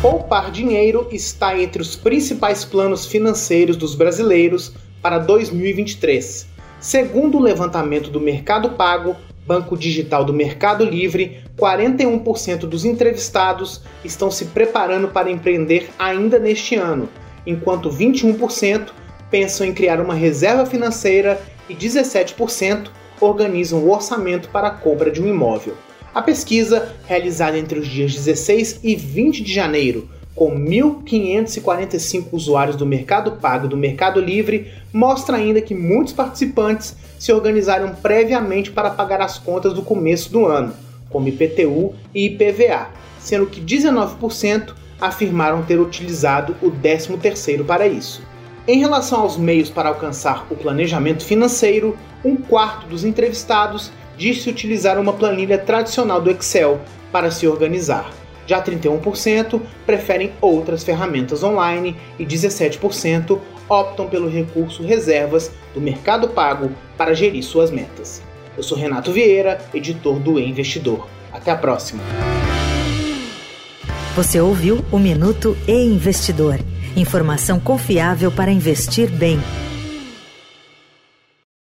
Poupar dinheiro está entre os principais planos financeiros dos brasileiros para 2023. Segundo o levantamento do Mercado Pago, Banco Digital do Mercado Livre, 41% dos entrevistados estão se preparando para empreender ainda neste ano, enquanto 21% pensam em criar uma reserva financeira e 17% organizam o orçamento para a compra de um imóvel. A pesquisa, realizada entre os dias 16 e 20 de janeiro, com 1.545 usuários do Mercado Pago e do Mercado Livre, mostra ainda que muitos participantes se organizaram previamente para pagar as contas do começo do ano, como IPTU e IPVA, sendo que 19% afirmaram ter utilizado o 13º para isso. Em relação aos meios para alcançar o planejamento financeiro, um quarto dos entrevistados disse utilizar uma planilha tradicional do Excel para se organizar. Já 31% preferem outras ferramentas online e 17% optam pelo recurso reservas do Mercado Pago para gerir suas metas. Eu sou Renato Vieira, editor do e Investidor. Até a próxima. Você ouviu o Minuto e Investidor. Informação confiável para investir bem.